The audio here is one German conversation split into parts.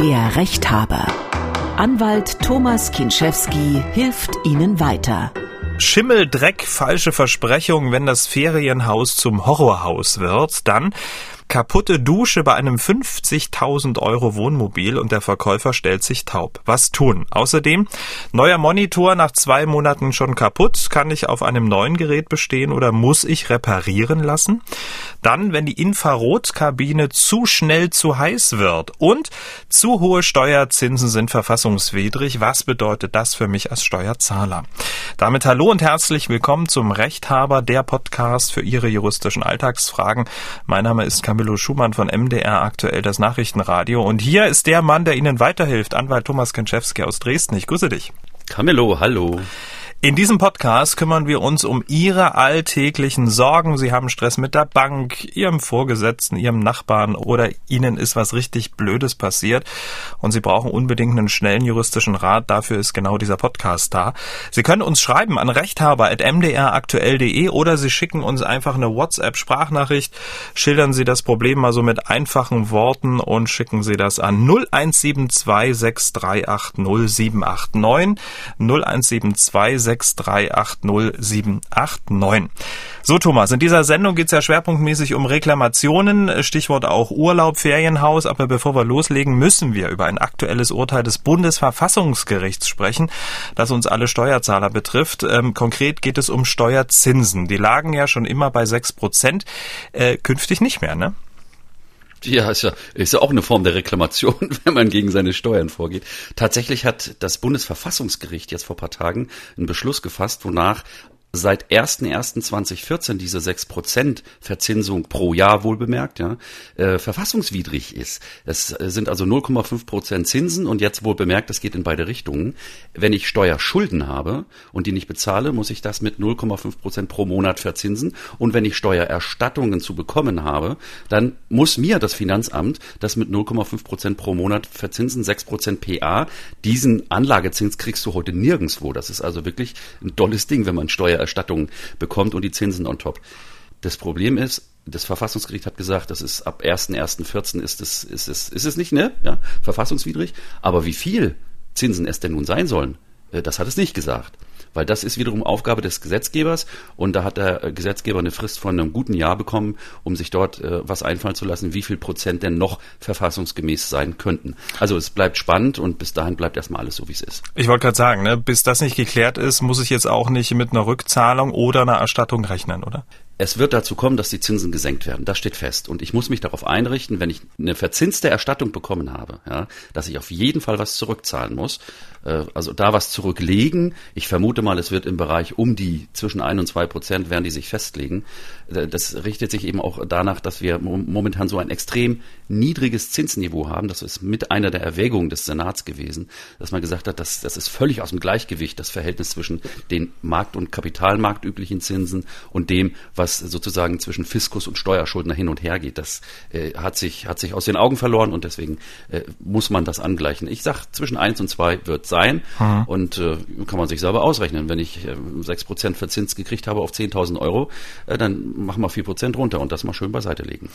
Der Rechthaber. Anwalt Thomas Kinschewski hilft Ihnen weiter. Schimmel, Dreck, falsche Versprechungen, wenn das Ferienhaus zum Horrorhaus wird, dann kaputte Dusche bei einem 50.000 Euro Wohnmobil und der Verkäufer stellt sich taub. Was tun? Außerdem, neuer Monitor nach zwei Monaten schon kaputt. Kann ich auf einem neuen Gerät bestehen oder muss ich reparieren lassen? Dann, wenn die Infrarotkabine zu schnell zu heiß wird und zu hohe Steuerzinsen sind verfassungswidrig. Was bedeutet das für mich als Steuerzahler? Damit hallo und herzlich willkommen zum Rechthaber, der Podcast für Ihre juristischen Alltagsfragen. Mein Name ist Camille Camillo Schumann von MDR aktuell das Nachrichtenradio. Und hier ist der Mann, der Ihnen weiterhilft, Anwalt Thomas Kenczewski aus Dresden. Ich grüße dich. Camillo, hallo. In diesem Podcast kümmern wir uns um Ihre alltäglichen Sorgen. Sie haben Stress mit der Bank, Ihrem Vorgesetzten, Ihrem Nachbarn oder Ihnen ist was richtig Blödes passiert und Sie brauchen unbedingt einen schnellen juristischen Rat. Dafür ist genau dieser Podcast da. Sie können uns schreiben an rechthaber.mdraktuell.de oder Sie schicken uns einfach eine WhatsApp-Sprachnachricht. Schildern Sie das Problem mal so mit einfachen Worten und schicken Sie das an 0172 6380 789 0172 6380789. So, Thomas, in dieser Sendung geht es ja schwerpunktmäßig um Reklamationen, Stichwort auch Urlaub, Ferienhaus. Aber bevor wir loslegen, müssen wir über ein aktuelles Urteil des Bundesverfassungsgerichts sprechen, das uns alle Steuerzahler betrifft. Ähm, konkret geht es um Steuerzinsen. Die lagen ja schon immer bei sechs Prozent, äh, künftig nicht mehr, ne? Ja, ist ja, ist ja auch eine Form der Reklamation, wenn man gegen seine Steuern vorgeht. Tatsächlich hat das Bundesverfassungsgericht jetzt vor paar Tagen einen Beschluss gefasst, wonach seit 1.1.2014 diese 6% Verzinsung pro Jahr wohlbemerkt, ja, äh, verfassungswidrig ist. Es sind also 0,5% Zinsen und jetzt wohlbemerkt, das geht in beide Richtungen. Wenn ich Steuerschulden habe und die nicht bezahle, muss ich das mit 0,5% pro Monat verzinsen und wenn ich Steuererstattungen zu bekommen habe, dann muss mir das Finanzamt das mit 0,5% pro Monat verzinsen, 6% PA. Diesen Anlagezins kriegst du heute nirgendswo. Das ist also wirklich ein dolles Ding, wenn man Steuer Erstattung bekommt und die Zinsen on top. Das Problem ist, das Verfassungsgericht hat gesagt, das ist ab 1.1.14 ist es, ist es, ist es nicht, ne? Ja, verfassungswidrig. Aber wie viel Zinsen es denn nun sein sollen, äh, das hat es nicht gesagt weil das ist wiederum Aufgabe des Gesetzgebers und da hat der Gesetzgeber eine Frist von einem guten Jahr bekommen, um sich dort äh, was einfallen zu lassen, wie viel Prozent denn noch verfassungsgemäß sein könnten. Also es bleibt spannend und bis dahin bleibt erstmal alles so, wie es ist. Ich wollte gerade sagen, ne, bis das nicht geklärt ist, muss ich jetzt auch nicht mit einer Rückzahlung oder einer Erstattung rechnen, oder? Es wird dazu kommen, dass die Zinsen gesenkt werden. Das steht fest. Und ich muss mich darauf einrichten, wenn ich eine verzinste Erstattung bekommen habe, ja, dass ich auf jeden Fall was zurückzahlen muss. Äh, also da was zurücklegen. Ich vermute mal, es wird im Bereich um die zwischen ein und zwei Prozent werden die sich festlegen. Äh, das richtet sich eben auch danach, dass wir momentan so ein extrem niedriges Zinsniveau haben. Das ist mit einer der Erwägungen des Senats gewesen, dass man gesagt hat, dass das ist völlig aus dem Gleichgewicht, das Verhältnis zwischen den Markt- und Kapitalmarktüblichen Zinsen und dem, was sozusagen zwischen Fiskus und Steuerschuldner hin und her geht. Das äh, hat sich hat sich aus den Augen verloren und deswegen äh, muss man das angleichen. Ich sag zwischen eins und zwei wird sein mhm. und äh, kann man sich selber ausrechnen. Wenn ich äh, sechs Prozent Verzins gekriegt habe auf 10.000 Euro, äh, dann machen wir vier Prozent runter und das mal schön beiseite legen.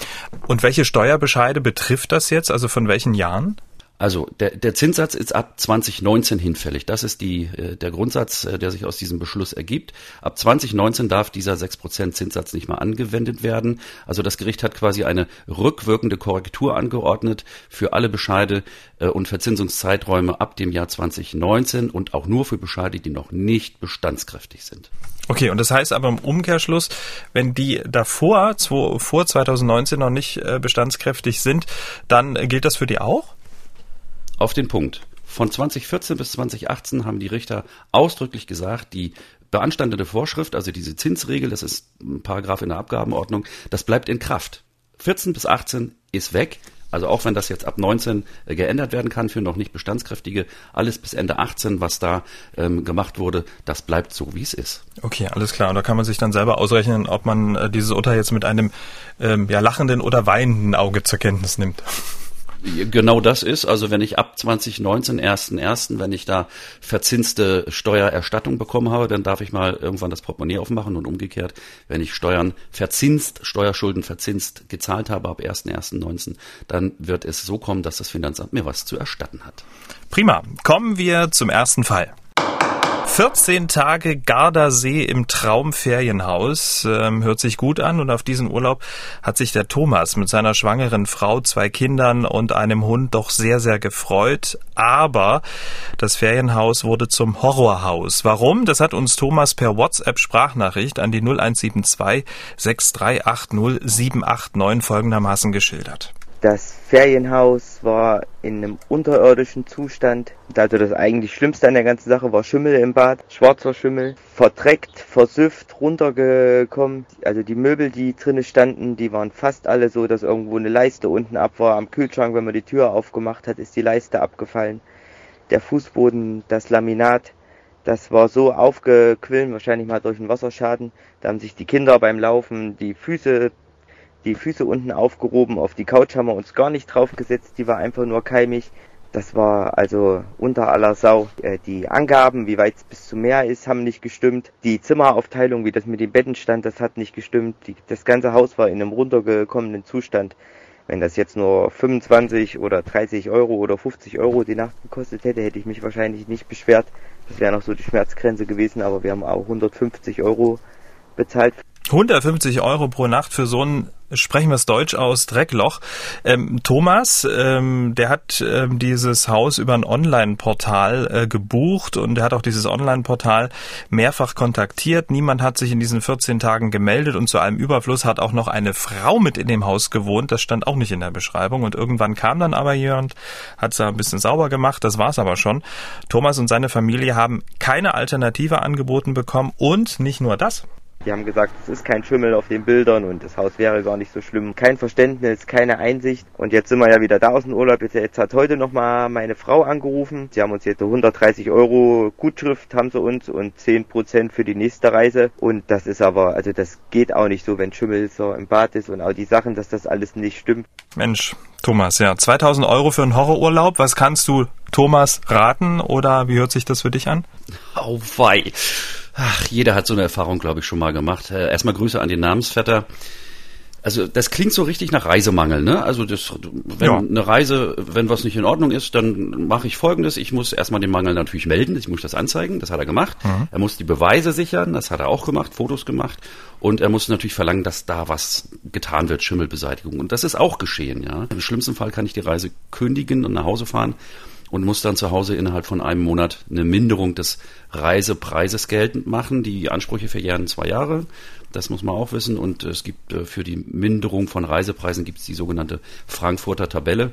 Und welche Steuerbescheide betrifft das jetzt? Also von welchen Jahren? Also der, der Zinssatz ist ab 2019 hinfällig. Das ist die, äh, der Grundsatz, äh, der sich aus diesem Beschluss ergibt. Ab 2019 darf dieser 6% Zinssatz nicht mehr angewendet werden. Also das Gericht hat quasi eine rückwirkende Korrektur angeordnet für alle Bescheide äh, und Verzinsungszeiträume ab dem Jahr 2019 und auch nur für Bescheide, die noch nicht bestandskräftig sind. Okay, und das heißt aber im Umkehrschluss, wenn die davor, vor 2019 noch nicht bestandskräftig sind, dann gilt das für die auch? Auf den Punkt. Von 2014 bis 2018 haben die Richter ausdrücklich gesagt, die beanstandete Vorschrift, also diese Zinsregel, das ist ein Paragraph in der Abgabenordnung, das bleibt in Kraft. 14 bis 18 ist weg. Also auch wenn das jetzt ab 19 äh, geändert werden kann für noch nicht bestandskräftige, alles bis Ende 18, was da ähm, gemacht wurde, das bleibt so, wie es ist. Okay, alles klar. Und da kann man sich dann selber ausrechnen, ob man äh, dieses Urteil jetzt mit einem ähm, ja, lachenden oder weinenden Auge zur Kenntnis nimmt. Genau das ist, also wenn ich ab 2019, 1.1., wenn ich da verzinste Steuererstattung bekommen habe, dann darf ich mal irgendwann das Portemonnaie aufmachen und umgekehrt, wenn ich Steuern verzinst, Steuerschulden verzinst gezahlt habe ab 1.1.19, dann wird es so kommen, dass das Finanzamt mir was zu erstatten hat. Prima. Kommen wir zum ersten Fall. 14 Tage Gardasee im Traumferienhaus ähm, hört sich gut an und auf diesen Urlaub hat sich der Thomas mit seiner schwangeren Frau, zwei Kindern und einem Hund doch sehr, sehr gefreut. Aber das Ferienhaus wurde zum Horrorhaus. Warum? Das hat uns Thomas per WhatsApp Sprachnachricht an die 0172 6380 789 folgendermaßen geschildert. Das Ferienhaus war in einem unterirdischen Zustand. Also das eigentlich Schlimmste an der ganzen Sache war Schimmel im Bad, schwarzer Schimmel, verdreckt, versüfft, runtergekommen. Also die Möbel, die drinnen standen, die waren fast alle so, dass irgendwo eine Leiste unten ab war. Am Kühlschrank, wenn man die Tür aufgemacht hat, ist die Leiste abgefallen. Der Fußboden, das Laminat, das war so aufgequillen, wahrscheinlich mal durch einen Wasserschaden. Da haben sich die Kinder beim Laufen die Füße die Füße unten aufgehoben, auf die Couch haben wir uns gar nicht draufgesetzt, die war einfach nur keimig. Das war also unter aller Sau. Äh, die Angaben, wie weit es bis zum Meer ist, haben nicht gestimmt. Die Zimmeraufteilung, wie das mit den Betten stand, das hat nicht gestimmt. Die, das ganze Haus war in einem runtergekommenen Zustand. Wenn das jetzt nur 25 oder 30 Euro oder 50 Euro die Nacht gekostet hätte, hätte ich mich wahrscheinlich nicht beschwert. Das wäre noch so die Schmerzgrenze gewesen, aber wir haben auch 150 Euro bezahlt. 150 Euro pro Nacht für so ein sprechen wir es Deutsch aus, Dreckloch. Ähm, Thomas, ähm, der hat ähm, dieses Haus über ein Online-Portal äh, gebucht und der hat auch dieses Online-Portal mehrfach kontaktiert. Niemand hat sich in diesen 14 Tagen gemeldet und zu einem Überfluss hat auch noch eine Frau mit in dem Haus gewohnt. Das stand auch nicht in der Beschreibung und irgendwann kam dann aber jemand, hat es ein bisschen sauber gemacht, das war's aber schon. Thomas und seine Familie haben keine Alternative angeboten bekommen und nicht nur das. Die haben gesagt, es ist kein Schimmel auf den Bildern und das Haus wäre gar nicht so schlimm. Kein Verständnis, keine Einsicht. Und jetzt sind wir ja wieder da aus dem Urlaub. Jetzt, hat heute nochmal meine Frau angerufen. Sie haben uns jetzt 130 Euro Gutschrift haben sie uns und 10 Prozent für die nächste Reise. Und das ist aber, also das geht auch nicht so, wenn Schimmel so im Bad ist und auch die Sachen, dass das alles nicht stimmt. Mensch, Thomas, ja, 2000 Euro für einen Horrorurlaub. Was kannst du Thomas raten oder wie hört sich das für dich an? Au wei. Ach, jeder hat so eine Erfahrung, glaube ich, schon mal gemacht. Äh, erstmal Grüße an den Namensvetter. Also das klingt so richtig nach Reisemangel, ne? Also das, wenn ja. eine Reise, wenn was nicht in Ordnung ist, dann mache ich Folgendes: Ich muss erstmal den Mangel natürlich melden, ich muss das anzeigen, das hat er gemacht. Mhm. Er muss die Beweise sichern, das hat er auch gemacht, Fotos gemacht, und er muss natürlich verlangen, dass da was getan wird, Schimmelbeseitigung. Und das ist auch geschehen, ja. Im schlimmsten Fall kann ich die Reise kündigen und nach Hause fahren und muss dann zu Hause innerhalb von einem Monat eine Minderung des Reisepreises geltend machen. Die Ansprüche verjähren zwei Jahre. Das muss man auch wissen. Und es gibt äh, für die Minderung von Reisepreisen gibt es die sogenannte Frankfurter Tabelle.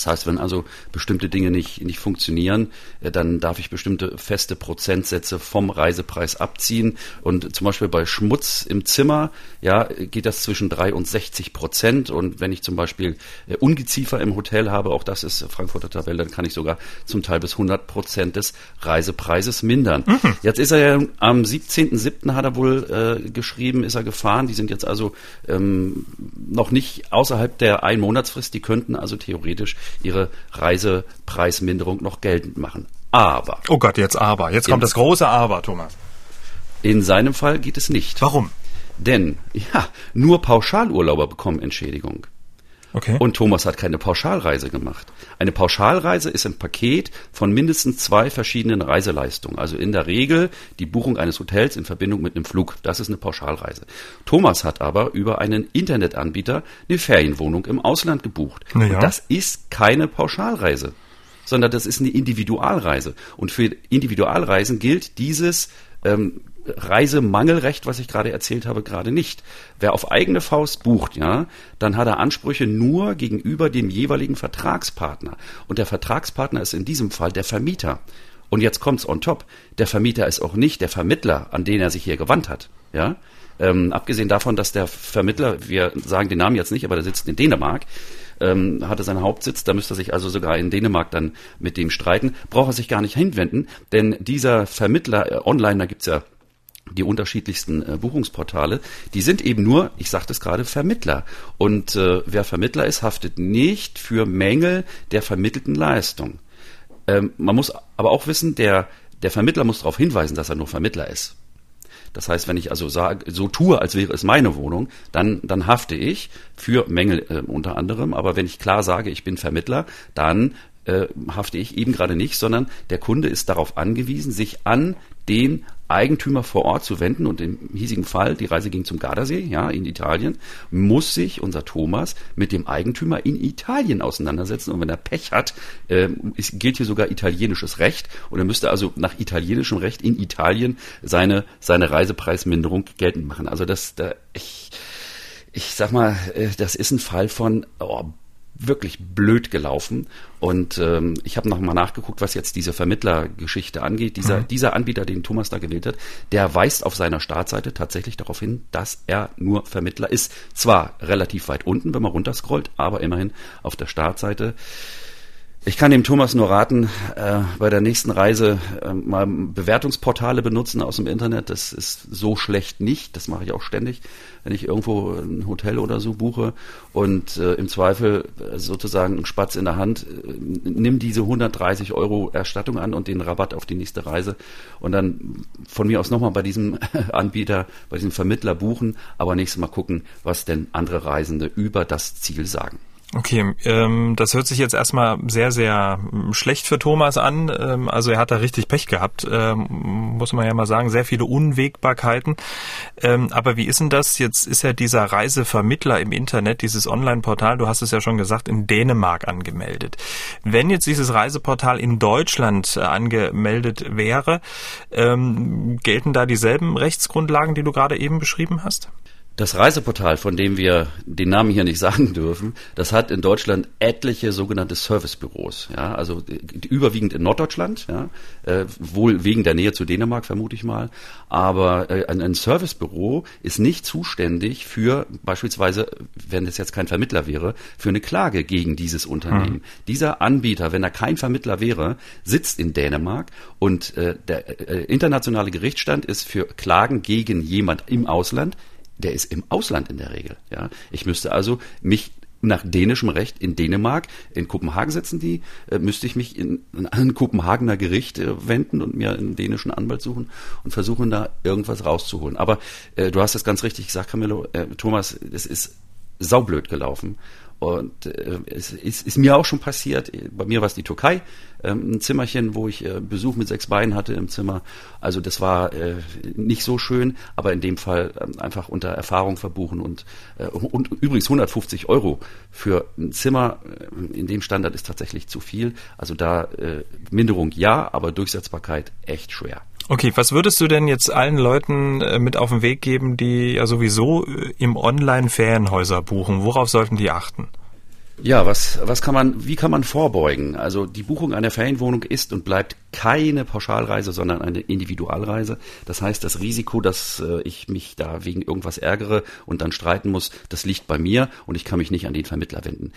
Das heißt, wenn also bestimmte Dinge nicht, nicht funktionieren, äh, dann darf ich bestimmte feste Prozentsätze vom Reisepreis abziehen. Und zum Beispiel bei Schmutz im Zimmer, ja, geht das zwischen drei und 60 Prozent. Und wenn ich zum Beispiel äh, Ungeziefer im Hotel habe, auch das ist Frankfurter Tabelle, dann kann ich sogar zum Teil bis 100 Prozent des Reisepreises mindern. Mhm. Jetzt ist er ja am 17.07. hat er wohl äh, geschrieben, ist er gefahren. Die sind jetzt also ähm, noch nicht außerhalb der Einmonatsfrist. Die könnten also theoretisch ihre Reisepreisminderung noch geltend machen. Aber. Oh Gott, jetzt aber. Jetzt kommt das große Aber, Thomas. In seinem Fall geht es nicht. Warum? Denn, ja, nur Pauschalurlauber bekommen Entschädigung. Okay. Und Thomas hat keine Pauschalreise gemacht. Eine Pauschalreise ist ein Paket von mindestens zwei verschiedenen Reiseleistungen. Also in der Regel die Buchung eines Hotels in Verbindung mit einem Flug. Das ist eine Pauschalreise. Thomas hat aber über einen Internetanbieter eine Ferienwohnung im Ausland gebucht. Naja. Und das ist keine Pauschalreise, sondern das ist eine Individualreise. Und für Individualreisen gilt dieses ähm, Reisemangelrecht, was ich gerade erzählt habe, gerade nicht. Wer auf eigene Faust bucht, ja, dann hat er Ansprüche nur gegenüber dem jeweiligen Vertragspartner. Und der Vertragspartner ist in diesem Fall der Vermieter. Und jetzt kommt's on top. Der Vermieter ist auch nicht der Vermittler, an den er sich hier gewandt hat. Ja, ähm, abgesehen davon, dass der Vermittler, wir sagen den Namen jetzt nicht, aber der sitzt in Dänemark, ähm, hatte seinen Hauptsitz, da müsste er sich also sogar in Dänemark dann mit dem streiten, braucht er sich gar nicht hinwenden, denn dieser Vermittler, äh, online, da gibt's ja die unterschiedlichsten äh, Buchungsportale, die sind eben nur, ich sagte es gerade, Vermittler. Und äh, wer Vermittler ist, haftet nicht für Mängel der vermittelten Leistung. Ähm, man muss aber auch wissen, der, der Vermittler muss darauf hinweisen, dass er nur Vermittler ist. Das heißt, wenn ich also sage, so tue, als wäre es meine Wohnung, dann, dann hafte ich für Mängel äh, unter anderem. Aber wenn ich klar sage, ich bin Vermittler, dann äh, hafte ich eben gerade nicht, sondern der Kunde ist darauf angewiesen, sich an den Eigentümer vor Ort zu wenden und im hiesigen Fall, die Reise ging zum Gardasee, ja, in Italien, muss sich unser Thomas mit dem Eigentümer in Italien auseinandersetzen und wenn er Pech hat, äh, ist, gilt hier sogar italienisches Recht und er müsste also nach italienischem Recht in Italien seine, seine Reisepreisminderung geltend machen. Also das, da, ich, ich sag mal, äh, das ist ein Fall von oh, wirklich blöd gelaufen. Und ähm, ich habe nochmal nachgeguckt, was jetzt diese Vermittlergeschichte angeht. Dieser, mhm. dieser Anbieter, den Thomas da gewählt hat, der weist auf seiner Startseite tatsächlich darauf hin, dass er nur Vermittler ist. Zwar relativ weit unten, wenn man runterscrollt, aber immerhin auf der Startseite. Ich kann dem Thomas nur raten, äh, bei der nächsten Reise äh, mal Bewertungsportale benutzen aus dem Internet. Das ist so schlecht nicht. Das mache ich auch ständig, wenn ich irgendwo ein Hotel oder so buche. Und äh, im Zweifel äh, sozusagen ein Spatz in der Hand, äh, nimm diese 130 Euro Erstattung an und den Rabatt auf die nächste Reise. Und dann von mir aus nochmal bei diesem Anbieter, bei diesem Vermittler buchen, aber nächstes Mal gucken, was denn andere Reisende über das Ziel sagen. Okay, ähm, das hört sich jetzt erstmal sehr, sehr ähm, schlecht für Thomas an. Ähm, also er hat da richtig Pech gehabt, ähm, muss man ja mal sagen, sehr viele Unwägbarkeiten. Ähm, aber wie ist denn das? Jetzt ist ja dieser Reisevermittler im Internet, dieses Online-Portal, du hast es ja schon gesagt, in Dänemark angemeldet. Wenn jetzt dieses Reiseportal in Deutschland äh, angemeldet wäre, ähm, gelten da dieselben Rechtsgrundlagen, die du gerade eben beschrieben hast? Das Reiseportal, von dem wir den Namen hier nicht sagen dürfen, das hat in Deutschland etliche sogenannte Servicebüros. Ja, also überwiegend in Norddeutschland, ja, äh, wohl wegen der Nähe zu Dänemark vermute ich mal. Aber äh, ein, ein Servicebüro ist nicht zuständig für beispielsweise, wenn es jetzt kein Vermittler wäre, für eine Klage gegen dieses Unternehmen. Mhm. Dieser Anbieter, wenn er kein Vermittler wäre, sitzt in Dänemark und äh, der äh, internationale Gerichtsstand ist für Klagen gegen jemand im Ausland der ist im Ausland in der Regel. Ja, ich müsste also mich nach dänischem Recht in Dänemark, in Kopenhagen sitzen die, äh, müsste ich mich in, in ein Kopenhagener Gericht äh, wenden und mir einen dänischen Anwalt suchen und versuchen da irgendwas rauszuholen. Aber äh, du hast es ganz richtig gesagt, Camillo, äh, Thomas, es ist saublöd gelaufen. Und äh, es ist, ist mir auch schon passiert, bei mir war es die Türkei, ähm, ein Zimmerchen, wo ich äh, Besuch mit sechs Beinen hatte im Zimmer. Also das war äh, nicht so schön, aber in dem Fall äh, einfach unter Erfahrung verbuchen und, äh, und übrigens 150 Euro für ein Zimmer äh, in dem Standard ist tatsächlich zu viel. Also da äh, Minderung ja, aber Durchsetzbarkeit echt schwer. Okay, was würdest du denn jetzt allen Leuten äh, mit auf den Weg geben, die ja sowieso äh, im Online Ferienhäuser buchen? Worauf sollten die achten? Ja, was, was kann man, wie kann man vorbeugen? Also die Buchung einer Ferienwohnung ist und bleibt keine Pauschalreise, sondern eine Individualreise. Das heißt, das Risiko, dass äh, ich mich da wegen irgendwas ärgere und dann streiten muss, das liegt bei mir und ich kann mich nicht an den Vermittler wenden.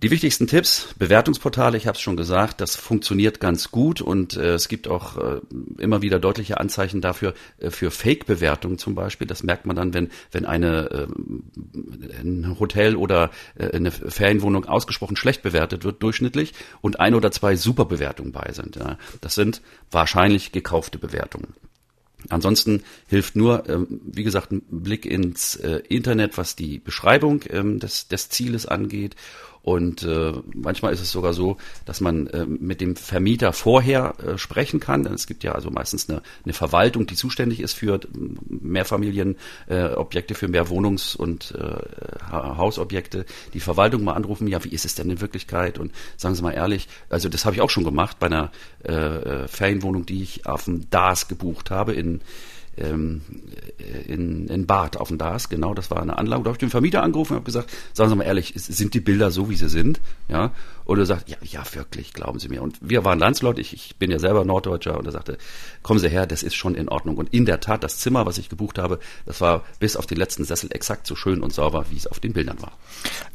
Die wichtigsten Tipps, Bewertungsportale, ich habe es schon gesagt, das funktioniert ganz gut und äh, es gibt auch äh, immer wieder deutliche Anzeichen dafür, äh, für Fake-Bewertungen zum Beispiel. Das merkt man dann, wenn, wenn eine, äh, ein Hotel oder äh, eine Ferienwohnung ausgesprochen schlecht bewertet wird, durchschnittlich, und ein oder zwei Superbewertungen bei sind. Ja. Das sind wahrscheinlich gekaufte Bewertungen. Ansonsten hilft nur, ähm, wie gesagt, ein Blick ins äh, Internet, was die Beschreibung ähm, des, des Zieles angeht und äh, manchmal ist es sogar so, dass man äh, mit dem Vermieter vorher äh, sprechen kann. Es gibt ja also meistens eine, eine Verwaltung, die zuständig ist für Mehrfamilienobjekte, äh, für mehr Wohnungs- und äh, Hausobjekte. Die Verwaltung mal anrufen, ja, wie ist es denn in Wirklichkeit? Und sagen Sie mal ehrlich, also das habe ich auch schon gemacht bei einer äh, äh Ferienwohnung, die ich auf dem DAS gebucht habe in ähm, in, in Bad auf dem DAS, genau, das war eine Anlage. Da habe ich den Vermieter angerufen und habe gesagt, sagen Sie mal ehrlich, sind die Bilder so, wie sie sind? Ja, und er sagt, ja, ja, wirklich, glauben Sie mir. Und wir waren Landsleute, ich, ich bin ja selber Norddeutscher und er sagte, kommen Sie her, das ist schon in Ordnung. Und in der Tat, das Zimmer, was ich gebucht habe, das war bis auf den letzten Sessel exakt so schön und sauber, wie es auf den Bildern war.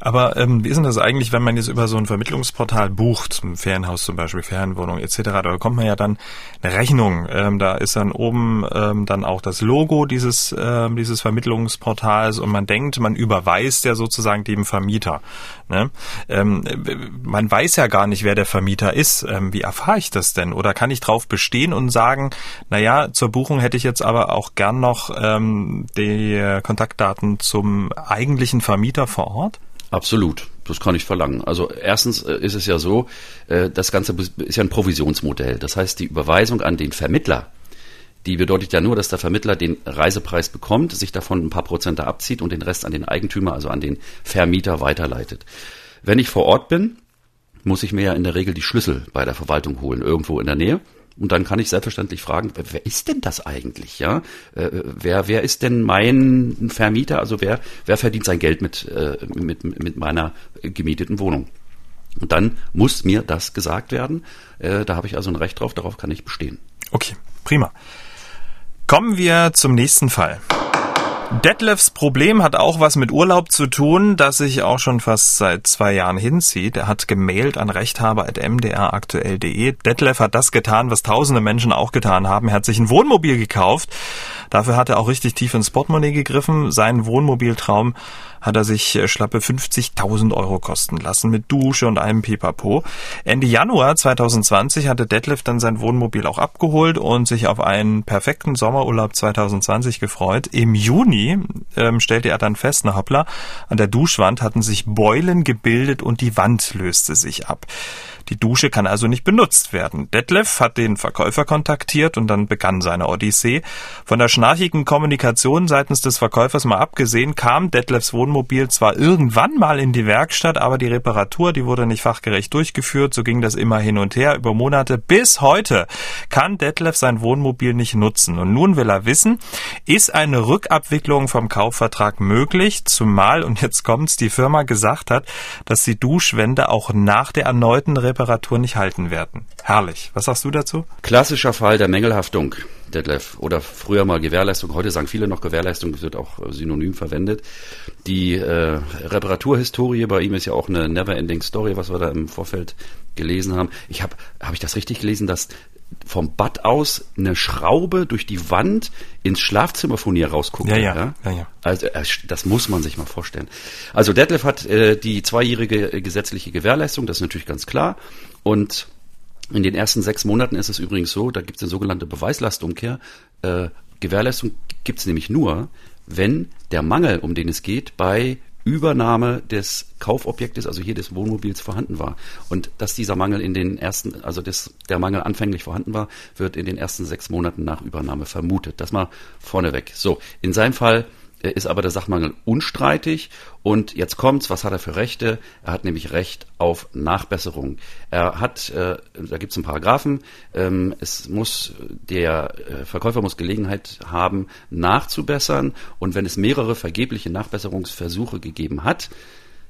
Aber ähm, wie ist denn das eigentlich, wenn man jetzt über so ein Vermittlungsportal bucht, ein Ferienhaus zum Beispiel, Ferienwohnung etc., da bekommt man ja dann eine Rechnung. Ähm, da ist dann oben ähm, dann auch das Logo dieses, äh, dieses Vermittlungsportals und man denkt, man überweist ja sozusagen dem Vermieter. Ne? Ähm, man weiß ja gar nicht, wer der Vermieter ist. Ähm, wie erfahre ich das denn? Oder kann ich drauf bestehen und sagen, na ja, zur Buchung hätte ich jetzt aber auch gern noch ähm, die Kontaktdaten zum eigentlichen Vermieter vor Ort? Absolut. Das kann ich verlangen. Also erstens äh, ist es ja so, äh, das Ganze ist ja ein Provisionsmodell. Das heißt, die Überweisung an den Vermittler, die bedeutet ja nur, dass der Vermittler den Reisepreis bekommt, sich davon ein paar Prozente abzieht und den Rest an den Eigentümer, also an den Vermieter weiterleitet. Wenn ich vor Ort bin, muss ich mir ja in der Regel die Schlüssel bei der Verwaltung holen, irgendwo in der Nähe. Und dann kann ich selbstverständlich fragen, wer ist denn das eigentlich, ja? Äh, wer, wer ist denn mein Vermieter? Also wer, wer verdient sein Geld mit, äh, mit, mit meiner gemieteten Wohnung? Und dann muss mir das gesagt werden. Äh, da habe ich also ein Recht drauf, darauf kann ich bestehen. Okay, prima. Kommen wir zum nächsten Fall. Detlefs Problem hat auch was mit Urlaub zu tun, das sich auch schon fast seit zwei Jahren hinzieht. Er hat gemailt an rechthaber.mdraktuell.de. Detlef hat das getan, was tausende Menschen auch getan haben. Er hat sich ein Wohnmobil gekauft. Dafür hat er auch richtig tief ins Portemonnaie gegriffen. Sein Wohnmobiltraum hat er sich äh, schlappe 50.000 Euro kosten lassen mit Dusche und einem Pipapo. Ende Januar 2020 hatte Detlef dann sein Wohnmobil auch abgeholt und sich auf einen perfekten Sommerurlaub 2020 gefreut. Im Juni ähm, stellte er dann fest, na hoppla, an der Duschwand hatten sich Beulen gebildet und die Wand löste sich ab. Die Dusche kann also nicht benutzt werden. Detlef hat den Verkäufer kontaktiert und dann begann seine Odyssee. Von der schnarchigen Kommunikation seitens des Verkäufers mal abgesehen, kam Detlefs Wohnmobil zwar irgendwann mal in die Werkstatt, aber die Reparatur, die wurde nicht fachgerecht durchgeführt. So ging das immer hin und her über Monate. Bis heute kann Detlef sein Wohnmobil nicht nutzen. Und nun will er wissen, ist eine Rückabwicklung vom Kaufvertrag möglich? Zumal, und jetzt kommt's, die Firma gesagt hat, dass die Duschwände auch nach der erneuten Reparatur Reparatur nicht halten werden. Herrlich. Was sagst du dazu? Klassischer Fall der Mängelhaftung, Detlef. Oder früher mal Gewährleistung. Heute sagen viele noch Gewährleistung. Wird auch synonym verwendet. Die äh, Reparaturhistorie bei ihm ist ja auch eine never-ending Story, was wir da im Vorfeld gelesen haben. Ich habe, habe ich das richtig gelesen, dass vom Bad aus eine Schraube durch die Wand ins Schlafzimmer von ihr rausguckt. Ja, ja, ja. ja, ja. Also äh, das muss man sich mal vorstellen. Also Detlef hat äh, die zweijährige äh, gesetzliche Gewährleistung, das ist natürlich ganz klar. Und in den ersten sechs Monaten ist es übrigens so, da gibt es eine sogenannte Beweislastumkehr. Äh, Gewährleistung gibt es nämlich nur, wenn der Mangel, um den es geht, bei Übernahme des Kaufobjektes, also hier des Wohnmobils vorhanden war. Und dass dieser Mangel in den ersten, also des, der Mangel anfänglich vorhanden war, wird in den ersten sechs Monaten nach Übernahme vermutet. Das mal vorneweg. So, in seinem Fall ist aber der Sachmangel unstreitig. Und jetzt kommt's, was hat er für Rechte? Er hat nämlich Recht auf Nachbesserung. Er hat, äh, da gibt's einen Paragraphen, ähm, es muss, der äh, Verkäufer muss Gelegenheit haben, nachzubessern. Und wenn es mehrere vergebliche Nachbesserungsversuche gegeben hat,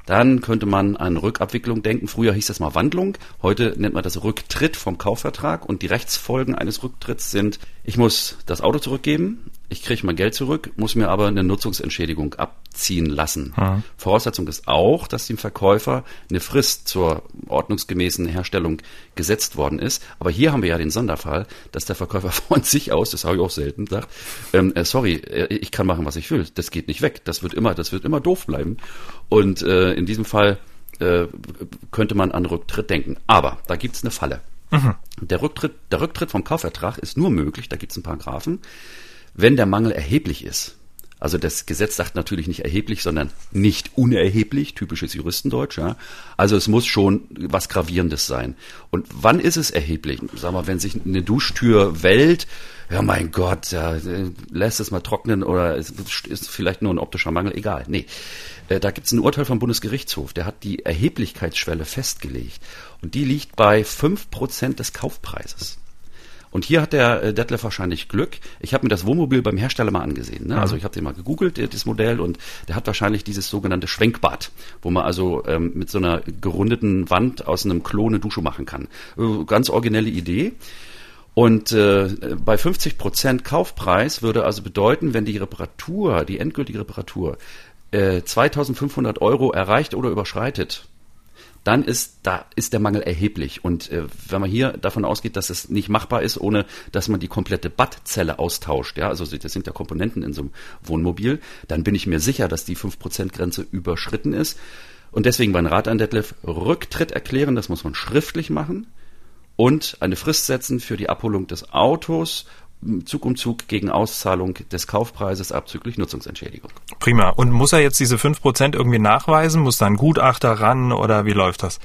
dann könnte man an Rückabwicklung denken. Früher hieß das mal Wandlung. Heute nennt man das Rücktritt vom Kaufvertrag. Und die Rechtsfolgen eines Rücktritts sind, ich muss das Auto zurückgeben, ich kriege mein Geld zurück, muss mir aber eine Nutzungsentschädigung abziehen lassen. Mhm. Voraussetzung ist auch, dass dem Verkäufer eine Frist zur ordnungsgemäßen Herstellung gesetzt worden ist. Aber hier haben wir ja den Sonderfall, dass der Verkäufer von sich aus, das habe ich auch selten gesagt, ähm, äh, sorry, äh, ich kann machen, was ich will. Das geht nicht weg. Das wird immer, das wird immer doof bleiben. Und äh, in diesem Fall äh, könnte man an Rücktritt denken. Aber da gibt es eine Falle. Mhm. Der, Rücktritt, der Rücktritt vom Kaufvertrag ist nur möglich, da gibt es ein paar Paragraphen, wenn der Mangel erheblich ist. Also das Gesetz sagt natürlich nicht erheblich, sondern nicht unerheblich, typisches Juristendeutsch. Ja. Also es muss schon was Gravierendes sein. Und wann ist es erheblich? Sag mal, wenn sich eine Duschtür wellt, ja mein Gott, ja, lässt es mal trocknen oder es ist vielleicht nur ein optischer Mangel, egal. Nee, äh, da gibt es ein Urteil vom Bundesgerichtshof, der hat die Erheblichkeitsschwelle festgelegt. Und die liegt bei fünf Prozent des Kaufpreises. Und hier hat der äh, Detlef wahrscheinlich Glück. Ich habe mir das Wohnmobil beim Hersteller mal angesehen. Ne? Mhm. Also ich habe den mal gegoogelt, äh, das Modell, und der hat wahrscheinlich dieses sogenannte Schwenkbad, wo man also ähm, mit so einer gerundeten Wand aus einem Klo eine Dusche machen kann. Äh, ganz originelle Idee. Und äh, bei 50 Prozent Kaufpreis würde also bedeuten, wenn die Reparatur, die endgültige Reparatur, äh, 2500 Euro erreicht oder überschreitet, dann ist da ist der Mangel erheblich. Und äh, wenn man hier davon ausgeht, dass es nicht machbar ist, ohne dass man die komplette Battzelle austauscht, ja, also das sind ja Komponenten in so einem Wohnmobil, dann bin ich mir sicher, dass die 5%-Grenze überschritten ist. Und deswegen mein Rat an Detlef, Rücktritt erklären, das muss man schriftlich machen und eine Frist setzen für die Abholung des Autos Zug um Zug gegen Auszahlung des Kaufpreises abzüglich Nutzungsentschädigung. Prima. Und muss er jetzt diese 5% irgendwie nachweisen? Muss da ein Gutachter ran oder wie läuft das?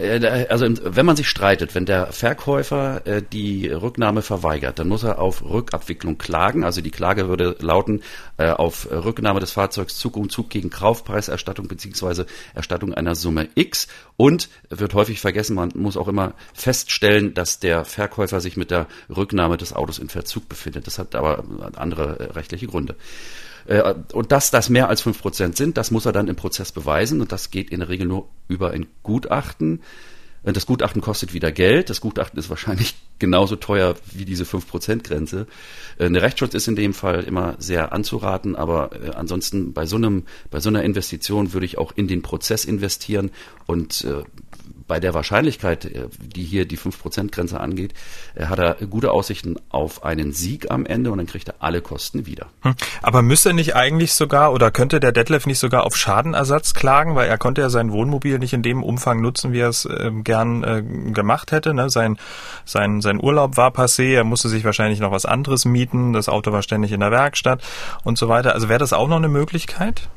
Äh, also wenn man sich streitet, wenn der Verkäufer äh, die Rücknahme verweigert, dann muss er auf Rückabwicklung klagen. Also die Klage würde lauten äh, auf Rücknahme des Fahrzeugs Zug um Zug gegen Kaufpreiserstattung beziehungsweise Erstattung einer Summe X. Und wird häufig vergessen, man muss auch immer feststellen, dass der Verkäufer sich mit der Rücknahme des Autos in Verzug befindet. Das hat aber andere rechtliche Gründe. Äh, und dass das mehr als fünf Prozent sind, das muss er dann im Prozess beweisen und das geht in der Regel nur über ein Gutachten. Äh, das Gutachten kostet wieder Geld. Das Gutachten ist wahrscheinlich genauso teuer wie diese 5%-Grenze. Äh, eine Rechtsschutz ist in dem Fall immer sehr anzuraten, aber ansonsten bei so einem, bei so einer Investition würde ich auch in den Prozess investieren und bei der Wahrscheinlichkeit, äh, die hier die 5%-Grenze angeht, äh, hat er gute Aussichten auf einen Sieg am Ende und dann kriegt er alle Kosten wieder. Hm. Aber müsste nicht eigentlich sogar oder könnte der Detlef nicht sogar auf Schadenersatz klagen, weil er konnte ja sein Wohnmobil nicht in dem Umfang nutzen, wie er es äh, gern äh, gemacht hätte. Ne? Sein, sein, sein Urlaub war passé, er musste sich wahrscheinlich noch was anderes mieten, das Auto war ständig in der Werkstatt und so weiter. Also wäre das auch noch eine Möglichkeit?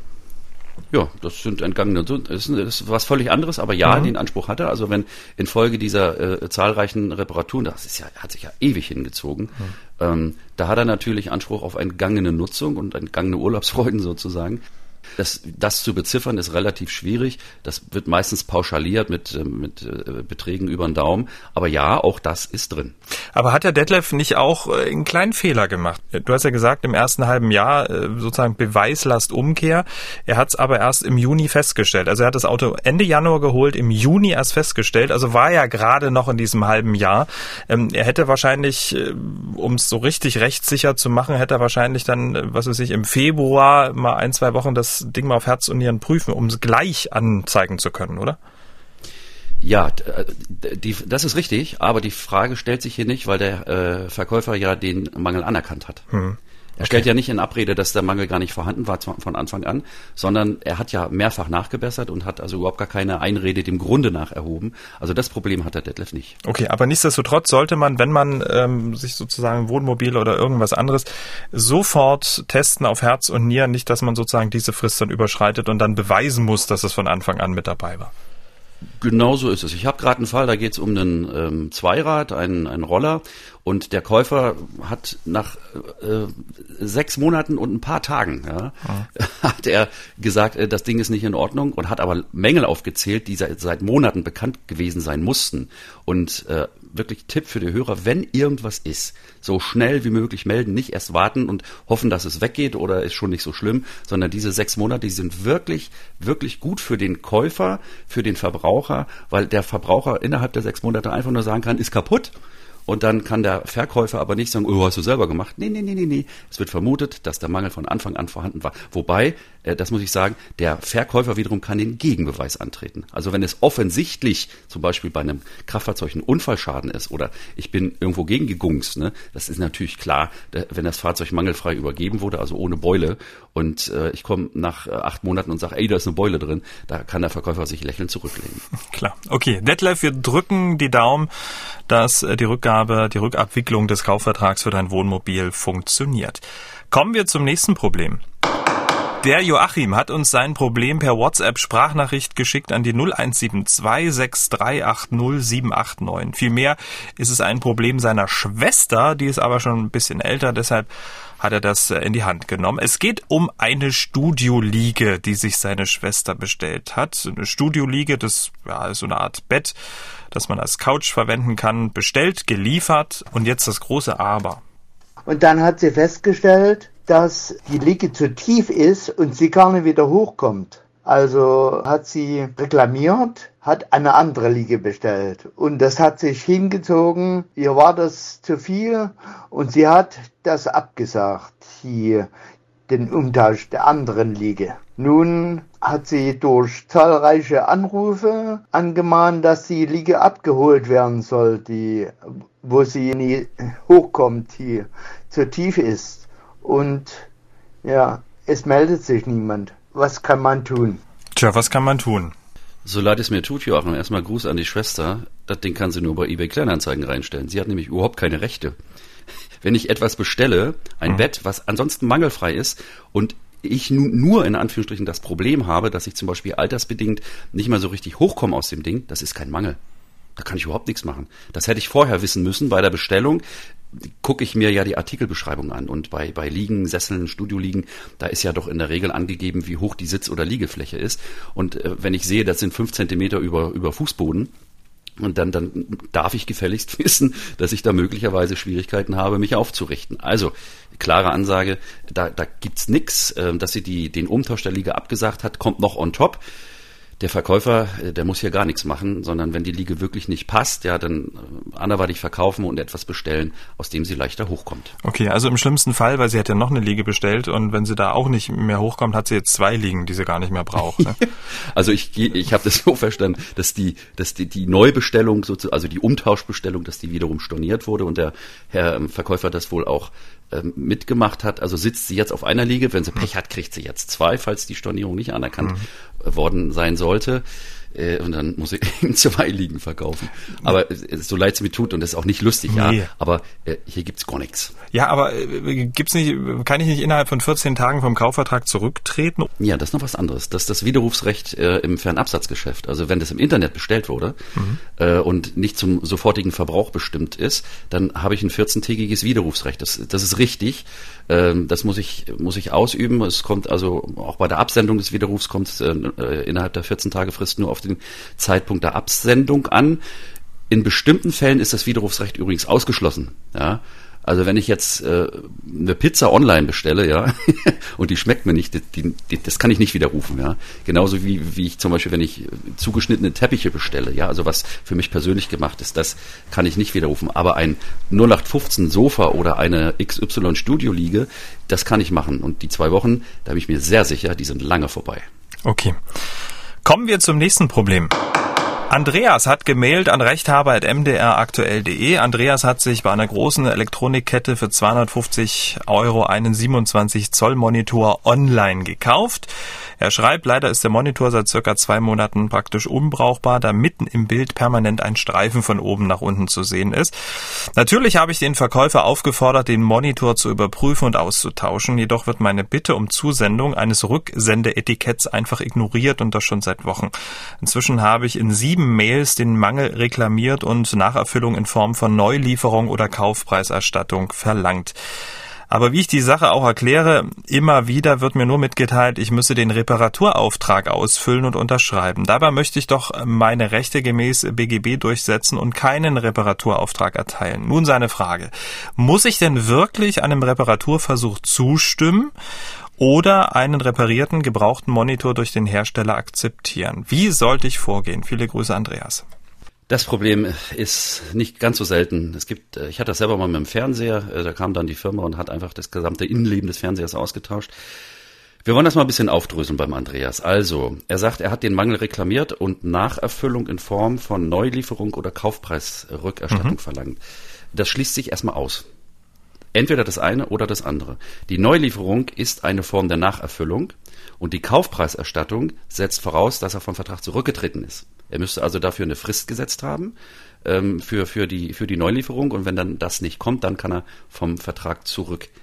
Ja, das sind entgangene, das ist, was völlig anderes, aber ja, mhm. den Anspruch hatte. Also wenn infolge dieser äh, zahlreichen Reparaturen, das ist ja, hat sich ja ewig hingezogen, mhm. ähm, da hat er natürlich Anspruch auf entgangene Nutzung und entgangene Urlaubsfreuden sozusagen. Das, das zu beziffern ist relativ schwierig. Das wird meistens pauschaliert mit, äh, mit äh, Beträgen über den Daumen. Aber ja, auch das ist drin. Aber hat der Detlef nicht auch äh, einen kleinen Fehler gemacht? Du hast ja gesagt, im ersten halben Jahr sozusagen Beweislastumkehr. Er hat es aber erst im Juni festgestellt. Also er hat das Auto Ende Januar geholt, im Juni erst festgestellt. Also war ja gerade noch in diesem halben Jahr. Ähm, er hätte wahrscheinlich, um es so richtig rechtssicher zu machen, hätte er wahrscheinlich dann, was weiß ich, im Februar mal ein, zwei Wochen das Ding mal auf Herz und Nieren prüfen, um es gleich anzeigen zu können, oder? Ja, äh, die, das ist richtig, aber die Frage stellt sich hier nicht, weil der äh, Verkäufer ja den Mangel anerkannt hat. Hm. Er stellt ja nicht in Abrede, dass der Mangel gar nicht vorhanden war von Anfang an, sondern er hat ja mehrfach nachgebessert und hat also überhaupt gar keine Einrede dem Grunde nach erhoben. Also das Problem hat der Detlef nicht. Okay, aber nichtsdestotrotz sollte man, wenn man ähm, sich sozusagen Wohnmobil oder irgendwas anderes sofort testen auf Herz und Nieren, nicht, dass man sozusagen diese Frist dann überschreitet und dann beweisen muss, dass es von Anfang an mit dabei war. Genau so ist es. Ich habe gerade einen Fall, da geht es um einen ähm, Zweirad, einen, einen Roller und der Käufer hat nach äh, sechs Monaten und ein paar Tagen, ja, ja. hat er gesagt, äh, das Ding ist nicht in Ordnung und hat aber Mängel aufgezählt, die seit, seit Monaten bekannt gewesen sein mussten. Und äh, wirklich Tipp für die Hörer, wenn irgendwas ist, so schnell wie möglich melden, nicht erst warten und hoffen, dass es weggeht oder ist schon nicht so schlimm, sondern diese sechs Monate, die sind wirklich, wirklich gut für den Käufer, für den Verbraucher, weil der Verbraucher innerhalb der sechs Monate einfach nur sagen kann, ist kaputt und dann kann der Verkäufer aber nicht sagen, oh, hast du selber gemacht. Nee, nee, nee, nee, nee. Es wird vermutet, dass der Mangel von Anfang an vorhanden war. Wobei, äh, das muss ich sagen, der Verkäufer wiederum kann den Gegenbeweis antreten. Also wenn es offensichtlich zum Beispiel bei einem Kraftfahrzeug ein Unfallschaden ist oder ich bin irgendwo gegengegungst, ne, das ist natürlich klar, wenn das Fahrzeug mangelfrei übergeben wurde, also ohne Beule und äh, ich komme nach äh, acht Monaten und sage, ey, da ist eine Beule drin, da kann der Verkäufer sich lächelnd zurücklehnen. Klar. Okay, Detlef, wir drücken die Daumen, dass äh, die Rückgabe, die Rückabwicklung des Kaufvertrags für dein Wohnmobil funktioniert. Kommen wir zum nächsten Problem. Der Joachim hat uns sein Problem per WhatsApp-Sprachnachricht geschickt an die 01726380789. Vielmehr ist es ein Problem seiner Schwester, die ist aber schon ein bisschen älter, deshalb hat er das in die Hand genommen. Es geht um eine Studioliege, die sich seine Schwester bestellt hat. Eine Studioliege, das ja, ist so eine Art Bett, das man als Couch verwenden kann, bestellt, geliefert und jetzt das große Aber. Und dann hat sie festgestellt, dass die Liege zu tief ist und sie gar nicht wieder hochkommt. Also hat sie reklamiert, hat eine andere Liege bestellt. Und das hat sich hingezogen. Ihr war das zu viel und sie hat das abgesagt, hier den Umtausch der anderen Liege. Nun hat sie durch zahlreiche Anrufe angemahnt, dass die Liege abgeholt werden soll, die, wo sie nie hochkommt, die zu tief ist. Und ja, es meldet sich niemand. Was kann man tun? Tja, was kann man tun? So leid es mir tut, Joachim, erstmal Gruß an die Schwester. Das Ding kann sie nur bei eBay Kleinanzeigen reinstellen. Sie hat nämlich überhaupt keine Rechte. Wenn ich etwas bestelle, ein mhm. Bett, was ansonsten mangelfrei ist und ich nur in Anführungsstrichen das Problem habe, dass ich zum Beispiel altersbedingt nicht mal so richtig hochkomme aus dem Ding, das ist kein Mangel. Da kann ich überhaupt nichts machen. Das hätte ich vorher wissen müssen bei der Bestellung gucke ich mir ja die Artikelbeschreibung an und bei, bei Liegen, Sesseln, Studioliegen, da ist ja doch in der Regel angegeben, wie hoch die Sitz- oder Liegefläche ist. Und äh, wenn ich sehe, das sind fünf Zentimeter über, über Fußboden, und dann, dann darf ich gefälligst wissen, dass ich da möglicherweise Schwierigkeiten habe, mich aufzurichten. Also, klare Ansage, da, da gibt's nix, äh, dass sie die, den Umtausch der Liga abgesagt hat, kommt noch on top der Verkäufer, äh, der muss hier gar nichts machen, sondern wenn die Liege wirklich nicht passt, ja, dann äh, anderweitig verkaufen und etwas bestellen, aus dem sie leichter hochkommt. Okay, also im schlimmsten Fall, weil sie hat ja noch eine Liege bestellt und wenn sie da auch nicht mehr hochkommt, hat sie jetzt zwei Liegen, die sie gar nicht mehr braucht. Ne? also ich, ich habe das so verstanden, dass die, dass die, die Neubestellung, also die Umtauschbestellung, dass die wiederum storniert wurde und der Herr ähm, Verkäufer das wohl auch mitgemacht hat. Also sitzt sie jetzt auf einer Liege. Wenn sie Pech hat, kriegt sie jetzt zwei, falls die Stornierung nicht anerkannt mhm. worden sein sollte. Äh, und dann muss ich eben zwei Liegen verkaufen. Aber äh, so leid es mir tut und das ist auch nicht lustig, nee. ja. Aber äh, hier gibt's gar nichts. Ja, aber äh, gibt's nicht, kann ich nicht innerhalb von 14 Tagen vom Kaufvertrag zurücktreten? Ja, das ist noch was anderes. Das ist das Widerrufsrecht äh, im Fernabsatzgeschäft. Also wenn das im Internet bestellt wurde mhm. äh, und nicht zum sofortigen Verbrauch bestimmt ist, dann habe ich ein 14-tägiges Widerrufsrecht. Das, das ist richtig. Ähm, das muss ich, muss ich ausüben. Es kommt also auch bei der Absendung des Widerrufs kommt äh, äh innerhalb der 14 Tage Frist nur auf den Zeitpunkt der Absendung an. In bestimmten Fällen ist das Widerrufsrecht übrigens ausgeschlossen. Ja, also wenn ich jetzt äh, eine Pizza online bestelle, ja, und die schmeckt mir nicht, die, die, das kann ich nicht widerrufen, ja. Genauso wie, wie ich zum Beispiel, wenn ich zugeschnittene Teppiche bestelle, ja, also was für mich persönlich gemacht ist, das kann ich nicht widerrufen. Aber ein 0815 Sofa oder eine XY Studio Liege, das kann ich machen. Und die zwei Wochen, da bin ich mir sehr sicher, die sind lange vorbei. Okay. Kommen wir zum nächsten Problem. Andreas hat gemailt an rechthaber.mdraktuell.de. Andreas hat sich bei einer großen Elektronikkette für 250 Euro einen 27 Zoll Monitor online gekauft. Er schreibt, leider ist der Monitor seit circa zwei Monaten praktisch unbrauchbar, da mitten im Bild permanent ein Streifen von oben nach unten zu sehen ist. Natürlich habe ich den Verkäufer aufgefordert, den Monitor zu überprüfen und auszutauschen, jedoch wird meine Bitte um Zusendung eines Rücksendeetiketts einfach ignoriert und das schon seit Wochen. Inzwischen habe ich in sieben Mails den Mangel reklamiert und Nacherfüllung in Form von Neulieferung oder Kaufpreiserstattung verlangt. Aber wie ich die Sache auch erkläre, immer wieder wird mir nur mitgeteilt, ich müsse den Reparaturauftrag ausfüllen und unterschreiben. Dabei möchte ich doch meine Rechte gemäß BGB durchsetzen und keinen Reparaturauftrag erteilen. Nun seine Frage. Muss ich denn wirklich einem Reparaturversuch zustimmen? Oder einen reparierten, gebrauchten Monitor durch den Hersteller akzeptieren. Wie sollte ich vorgehen? Viele Grüße, Andreas. Das Problem ist nicht ganz so selten. Es gibt, äh, ich hatte das selber mal mit dem Fernseher, äh, da kam dann die Firma und hat einfach das gesamte Innenleben des Fernsehers ausgetauscht. Wir wollen das mal ein bisschen aufdröseln beim Andreas. Also, er sagt, er hat den Mangel reklamiert und Nacherfüllung in Form von Neulieferung oder Kaufpreisrückerstattung mhm. verlangt. Das schließt sich erstmal aus. Entweder das eine oder das andere. Die Neulieferung ist eine Form der Nacherfüllung und die Kaufpreiserstattung setzt voraus, dass er vom Vertrag zurückgetreten ist. Er müsste also dafür eine Frist gesetzt haben ähm, für, für, die, für die Neulieferung und wenn dann das nicht kommt, dann kann er vom Vertrag zurücktreten.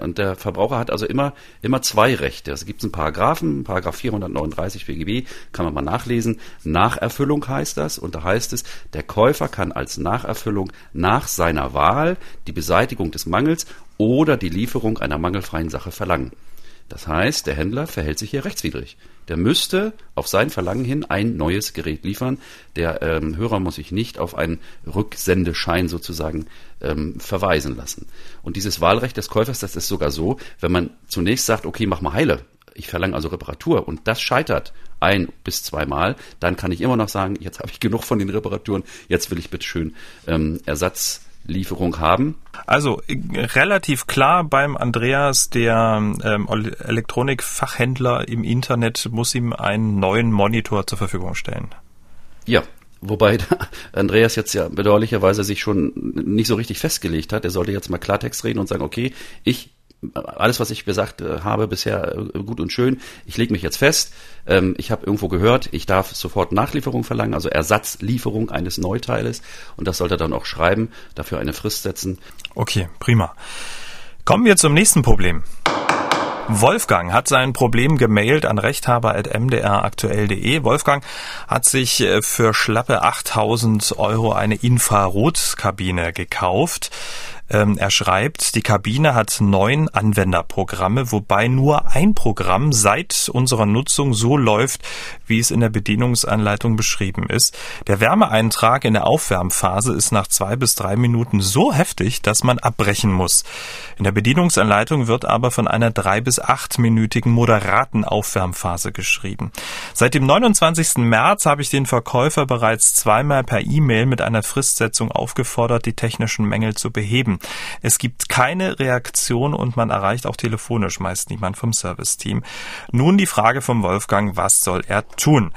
Und der Verbraucher hat also immer, immer zwei Rechte. Es gibt einen Paragraphen, Paragraph 439 BGB, kann man mal nachlesen. Nacherfüllung heißt das und da heißt es, der Käufer kann als Nacherfüllung nach seiner Wahl die Beseitigung des Mangels oder die Lieferung einer mangelfreien Sache verlangen. Das heißt, der Händler verhält sich hier rechtswidrig. Der müsste auf sein Verlangen hin ein neues Gerät liefern. Der ähm, Hörer muss sich nicht auf einen Rücksendeschein sozusagen ähm, verweisen lassen. Und dieses Wahlrecht des Käufers, das ist sogar so, wenn man zunächst sagt, okay, mach mal heile. Ich verlange also Reparatur und das scheitert ein bis zweimal, dann kann ich immer noch sagen, jetzt habe ich genug von den Reparaturen, jetzt will ich bitte schön ähm, Ersatz Lieferung haben. Also relativ klar beim Andreas, der ähm, Elektronikfachhändler im Internet muss ihm einen neuen Monitor zur Verfügung stellen. Ja, Wobei Andreas jetzt ja bedauerlicherweise sich schon nicht so richtig festgelegt hat. Er sollte jetzt mal Klartext reden und sagen, okay, ich alles, was ich gesagt äh, habe bisher äh, gut und schön. Ich lege mich jetzt fest. Ähm, ich habe irgendwo gehört, ich darf sofort Nachlieferung verlangen, also Ersatzlieferung eines Neuteiles. Und das sollte dann auch schreiben, dafür eine Frist setzen. Okay, prima. Kommen wir zum nächsten Problem. Wolfgang hat sein Problem gemailt an rechthaber.mdraktuell.de. Wolfgang hat sich äh, für schlappe 8000 Euro eine Infrarotkabine gekauft. Ähm, er schreibt, die Kabine hat neun Anwenderprogramme, wobei nur ein Programm seit unserer Nutzung so läuft, wie es in der Bedienungsanleitung beschrieben ist. Der Wärmeeintrag in der Aufwärmphase ist nach zwei bis drei Minuten so heftig, dass man abbrechen muss. In der Bedienungsanleitung wird aber von einer drei bis achtminütigen moderaten Aufwärmphase geschrieben. Seit dem 29. März habe ich den Verkäufer bereits zweimal per E-Mail mit einer Fristsetzung aufgefordert, die technischen Mängel zu beheben. Es gibt keine Reaktion und man erreicht auch telefonisch meist niemand vom Serviceteam. Nun die Frage vom Wolfgang, was soll er tun?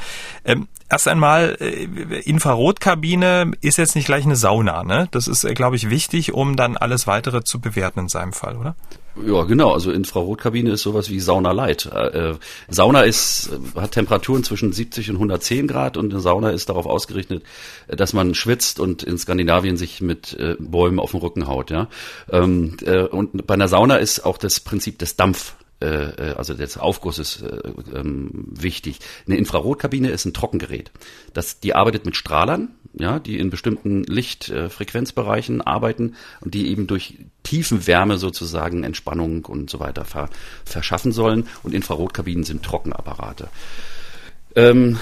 Ähm, Erst einmal, äh, Infrarotkabine ist jetzt nicht gleich eine Sauna, ne? Das ist, äh, glaube ich, wichtig, um dann alles weitere zu bewerten in seinem Fall, oder? Ja, genau. Also Infrarotkabine ist sowas wie Sauna Light. Äh, Sauna ist, hat Temperaturen zwischen 70 und 110 Grad und eine Sauna ist darauf ausgerichtet, dass man schwitzt und in Skandinavien sich mit äh, Bäumen auf den Rücken haut. Ja, ähm, äh, und bei einer Sauna ist auch das Prinzip des Dampf äh, äh, also des Aufgusses äh, ähm, wichtig. Eine Infrarotkabine ist ein Trockengerät. Das, die arbeitet mit Strahlern, ja, die in bestimmten Lichtfrequenzbereichen arbeiten und die eben durch Tiefenwärme sozusagen Entspannung und so weiter ver, verschaffen sollen. Und Infrarotkabinen sind Trockenapparate. Ähm,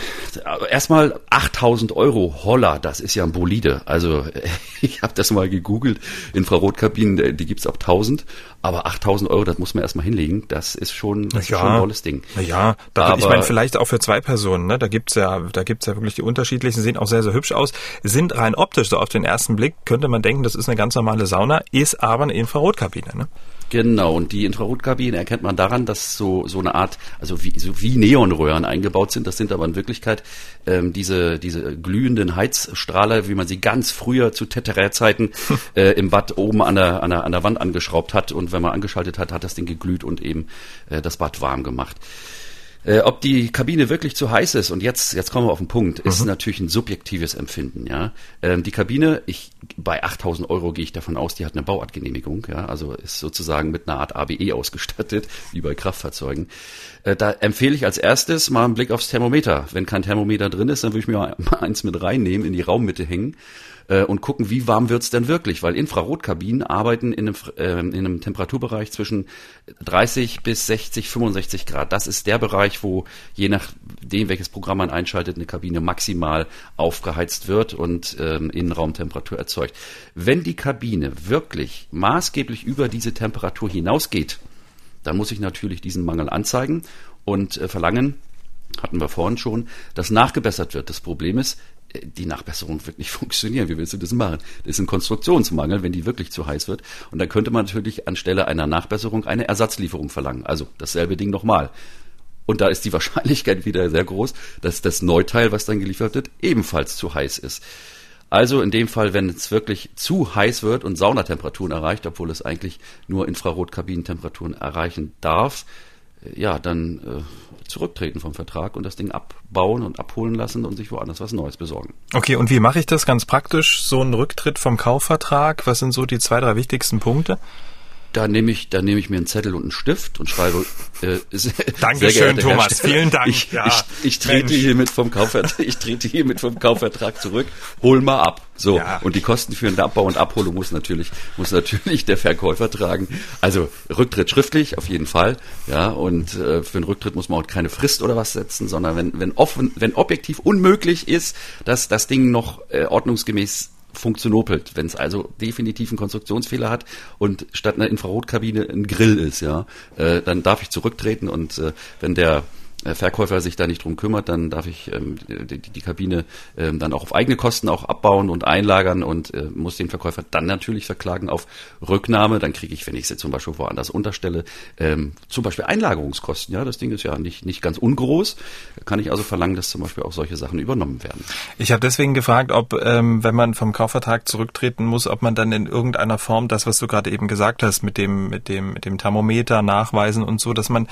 erstmal 8000 Euro, holla, das ist ja ein Bolide. Also ich habe das mal gegoogelt, Infrarotkabinen, äh, die gibt's ab 1000, aber 8000 Euro, das muss man erstmal hinlegen. Das ist schon, das ja, ist schon ein tolles Ding. Ja, da, ich meine vielleicht auch für zwei Personen. Ne? Da gibt's ja, da gibt's ja wirklich die unterschiedlichen, sehen auch sehr sehr hübsch aus, sind rein optisch so auf den ersten Blick könnte man denken, das ist eine ganz normale Sauna, ist aber eine Infrarotkabine. Ne? Genau, und die Infrarotkabinen erkennt man daran, dass so, so eine Art, also wie, so wie Neonröhren eingebaut sind. Das sind aber in Wirklichkeit ähm, diese, diese glühenden Heizstrahler, wie man sie ganz früher zu Teterer-Zeiten äh, im Bad oben an der, an, der, an der Wand angeschraubt hat. Und wenn man angeschaltet hat, hat das Ding geglüht und eben äh, das Bad warm gemacht. Äh, ob die Kabine wirklich zu heiß ist, und jetzt, jetzt kommen wir auf den Punkt, ist mhm. natürlich ein subjektives Empfinden, ja. Ähm, die Kabine, ich, bei 8000 Euro gehe ich davon aus, die hat eine Bauartgenehmigung, ja, also ist sozusagen mit einer Art ABE ausgestattet, wie bei Kraftfahrzeugen. Äh, da empfehle ich als erstes mal einen Blick aufs Thermometer. Wenn kein Thermometer drin ist, dann würde ich mir mal eins mit reinnehmen, in die Raummitte hängen äh, und gucken, wie warm wird's denn wirklich, weil Infrarotkabinen arbeiten in einem, äh, in einem Temperaturbereich zwischen 30 bis 60, 65 Grad. Das ist der Bereich, wo je nachdem, welches Programm man einschaltet, eine Kabine maximal aufgeheizt wird und ähm, Innenraumtemperatur erzeugt. Wenn die Kabine wirklich maßgeblich über diese Temperatur hinausgeht, dann muss ich natürlich diesen Mangel anzeigen und äh, verlangen, hatten wir vorhin schon, dass nachgebessert wird. Das Problem ist, die Nachbesserung wird nicht funktionieren. Wie willst du das machen? Das ist ein Konstruktionsmangel, wenn die wirklich zu heiß wird. Und dann könnte man natürlich anstelle einer Nachbesserung eine Ersatzlieferung verlangen. Also dasselbe Ding nochmal. Und da ist die Wahrscheinlichkeit wieder sehr groß, dass das Neuteil, was dann geliefert wird, ebenfalls zu heiß ist. Also in dem Fall, wenn es wirklich zu heiß wird und Saunatemperaturen erreicht, obwohl es eigentlich nur Infrarotkabinentemperaturen erreichen darf, ja, dann äh, zurücktreten vom Vertrag und das Ding abbauen und abholen lassen und sich woanders was Neues besorgen. Okay, und wie mache ich das ganz praktisch? So ein Rücktritt vom Kaufvertrag? Was sind so die zwei, drei wichtigsten Punkte? Da nehme ich, da nehme ich mir einen Zettel und einen Stift und schreibe. Äh, Dankeschön, Thomas. Vielen Dank. Ich, ja, ich, ich trete hiermit vom Kaufvertrag, ich trete hiermit vom Kaufvertrag zurück. Hol mal ab. So ja. und die Kosten für den Abbau und Abholung muss natürlich muss natürlich der Verkäufer tragen. Also Rücktritt schriftlich auf jeden Fall. Ja und äh, für einen Rücktritt muss man auch keine Frist oder was setzen, sondern wenn wenn offen, wenn objektiv unmöglich ist, dass das Ding noch äh, ordnungsgemäß funktionopelt, wenn es also definitiv einen Konstruktionsfehler hat und statt einer Infrarotkabine ein Grill ist, ja, äh, dann darf ich zurücktreten und äh, wenn der Verkäufer sich da nicht drum kümmert, dann darf ich ähm, die, die Kabine ähm, dann auch auf eigene Kosten auch abbauen und einlagern und äh, muss den Verkäufer dann natürlich verklagen auf Rücknahme. Dann kriege ich, wenn ich sie zum Beispiel woanders unterstelle, ähm, zum Beispiel Einlagerungskosten. Ja, das Ding ist ja nicht, nicht ganz ungroß. Kann ich also verlangen, dass zum Beispiel auch solche Sachen übernommen werden. Ich habe deswegen gefragt, ob, ähm, wenn man vom Kaufvertrag zurücktreten muss, ob man dann in irgendeiner Form das, was du gerade eben gesagt hast, mit dem, mit dem, mit dem Thermometer nachweisen und so, dass man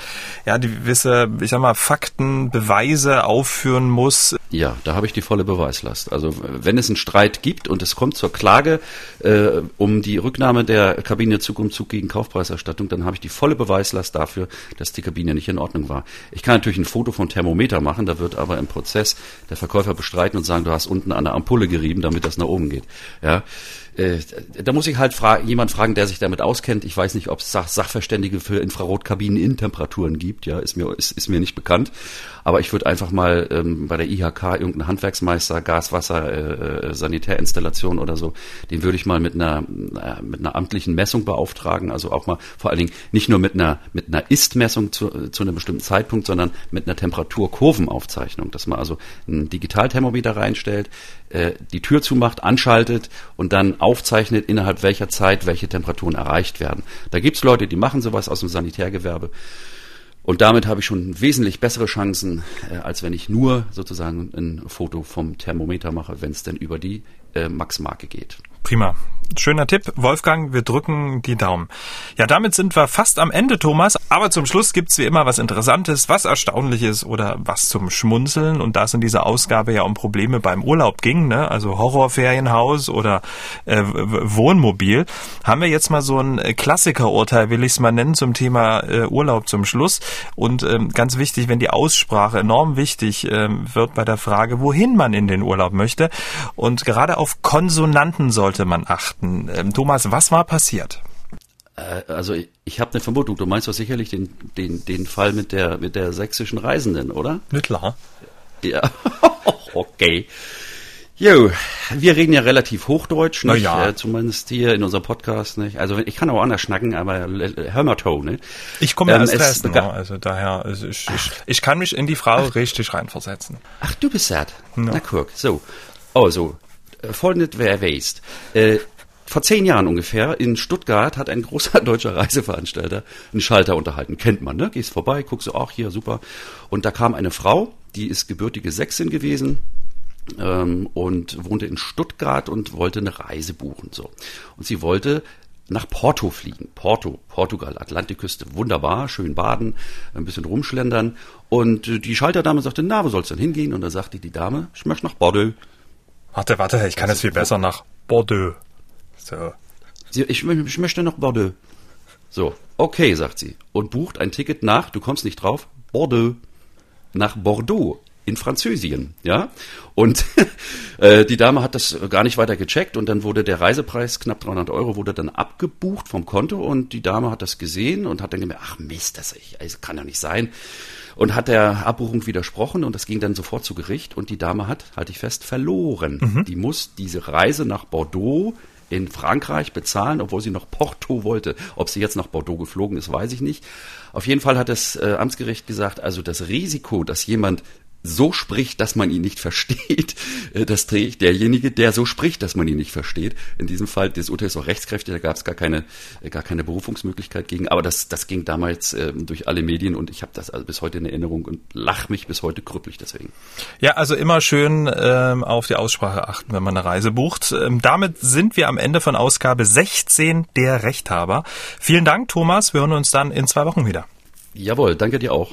ja die gewisse, ich sag mal, Fakten, Beweise aufführen muss. Ja, da habe ich die volle Beweislast. Also wenn es einen Streit gibt und es kommt zur Klage äh, um die Rücknahme der Kabine Zug um Zug gegen Kaufpreiserstattung, dann habe ich die volle Beweislast dafür, dass die Kabine nicht in Ordnung war. Ich kann natürlich ein Foto vom Thermometer machen, da wird aber im Prozess der Verkäufer bestreiten und sagen, du hast unten an der Ampulle gerieben, damit das nach oben geht. Ja, äh, da muss ich halt fra jemand fragen, der sich damit auskennt. Ich weiß nicht, ob es Sach Sachverständige für Infrarotkabinen in Temperaturen gibt. Ja, ist mir ist, ist mir nicht bekannt. Aber ich würde einfach mal ähm, bei der IHK irgendeinen Handwerksmeister, Gaswasser, äh, äh, Sanitärinstallation oder so, den würde ich mal mit einer äh, mit einer amtlichen Messung beauftragen. Also auch mal vor allen Dingen nicht nur mit einer mit einer Ist-Messung zu, zu einem bestimmten Zeitpunkt, sondern mit einer Temperaturkurvenaufzeichnung, dass man also ein Digitalthermometer reinstellt, äh, die Tür zumacht, anschaltet und dann aufzeichnet, innerhalb welcher Zeit welche Temperaturen erreicht werden. Da gibt's Leute, die machen sowas aus dem Sanitärgewerbe. Und damit habe ich schon wesentlich bessere Chancen, äh, als wenn ich nur sozusagen ein Foto vom Thermometer mache, wenn es denn über die äh, Max-Marke geht. Prima. Schöner Tipp. Wolfgang, wir drücken die Daumen. Ja, damit sind wir fast am Ende, Thomas. Aber zum Schluss gibt's wie immer was Interessantes, was Erstaunliches oder was zum Schmunzeln. Und da es in dieser Ausgabe ja um Probleme beim Urlaub ging, ne? also Horrorferienhaus oder äh, Wohnmobil, haben wir jetzt mal so ein Klassikerurteil, will ich es mal nennen, zum Thema äh, Urlaub zum Schluss. Und ähm, ganz wichtig, wenn die Aussprache enorm wichtig ähm, wird bei der Frage, wohin man in den Urlaub möchte. Und gerade auf Konsonanten sollte man achten beobachten. Ähm, Thomas, was war passiert? Äh, also ich, ich habe eine Vermutung, du meinst doch sicherlich den, den, den Fall mit der, mit der sächsischen Reisenden, oder? Nicht klar. Ja, okay. Jo, wir reden ja relativ Hochdeutsch, nicht? Ja. Äh, zumindest hier in unserem Podcast, nicht? Also ich kann auch anders schnacken, aber hör mal to, ne? Ich komme ähm, aus Dresden, ne? also daher, also ich, ich, ich, kann mich in die Frau ach, richtig reinversetzen. Ach, du bist sad. Ja. Na guck, so. Also, äh, folgendes wer weißt. Äh, vor zehn Jahren ungefähr in Stuttgart hat ein großer deutscher Reiseveranstalter einen Schalter unterhalten. Kennt man, ne? Gehst vorbei, guckst du, ach hier, super. Und da kam eine Frau, die ist gebürtige Sächsin gewesen, ähm, und wohnte in Stuttgart und wollte eine Reise buchen. So. Und sie wollte nach Porto fliegen. Porto, Portugal, Atlantikküste, wunderbar, schön baden, ein bisschen rumschlendern. Und die Schalterdame sagte, na, wo sollst du denn hingehen? Und da sagte die Dame, ich möchte nach Bordeaux. Warte, warte, ich kann es viel besser nach Bordeaux. So. Sie, ich, ich möchte nach Bordeaux. So, okay, sagt sie. Und bucht ein Ticket nach, du kommst nicht drauf, Bordeaux. Nach Bordeaux in Französien, ja. Und äh, die Dame hat das gar nicht weiter gecheckt und dann wurde der Reisepreis knapp 300 Euro wurde dann abgebucht vom Konto und die Dame hat das gesehen und hat dann gemerkt, ach Mist, das, das kann ja nicht sein und hat der Abbuchung widersprochen und das ging dann sofort zu Gericht und die Dame hat, halte ich fest, verloren. Mhm. Die muss diese Reise nach Bordeaux in Frankreich bezahlen, obwohl sie nach Porto wollte. Ob sie jetzt nach Bordeaux geflogen ist, weiß ich nicht. Auf jeden Fall hat das äh, Amtsgericht gesagt, also das Risiko, dass jemand so spricht, dass man ihn nicht versteht, äh, das trägt derjenige, der so spricht, dass man ihn nicht versteht. In diesem Fall, das Urteil ist auch rechtskräftig, da gab es gar keine, äh, gar keine Berufungsmöglichkeit gegen, aber das, das ging damals äh, durch alle Medien und ich habe das also bis heute in Erinnerung und lach mich bis heute krüppelig deswegen. Ja, also immer schön ähm, auf die Aussprache achten, wenn man eine Reise bucht. Ähm, damit sind wir am Ende von Ausgabe 16 der Rechthaber. Vielen Dank, Thomas. Wir hören uns dann in zwei Wochen wieder. Jawohl, danke dir auch.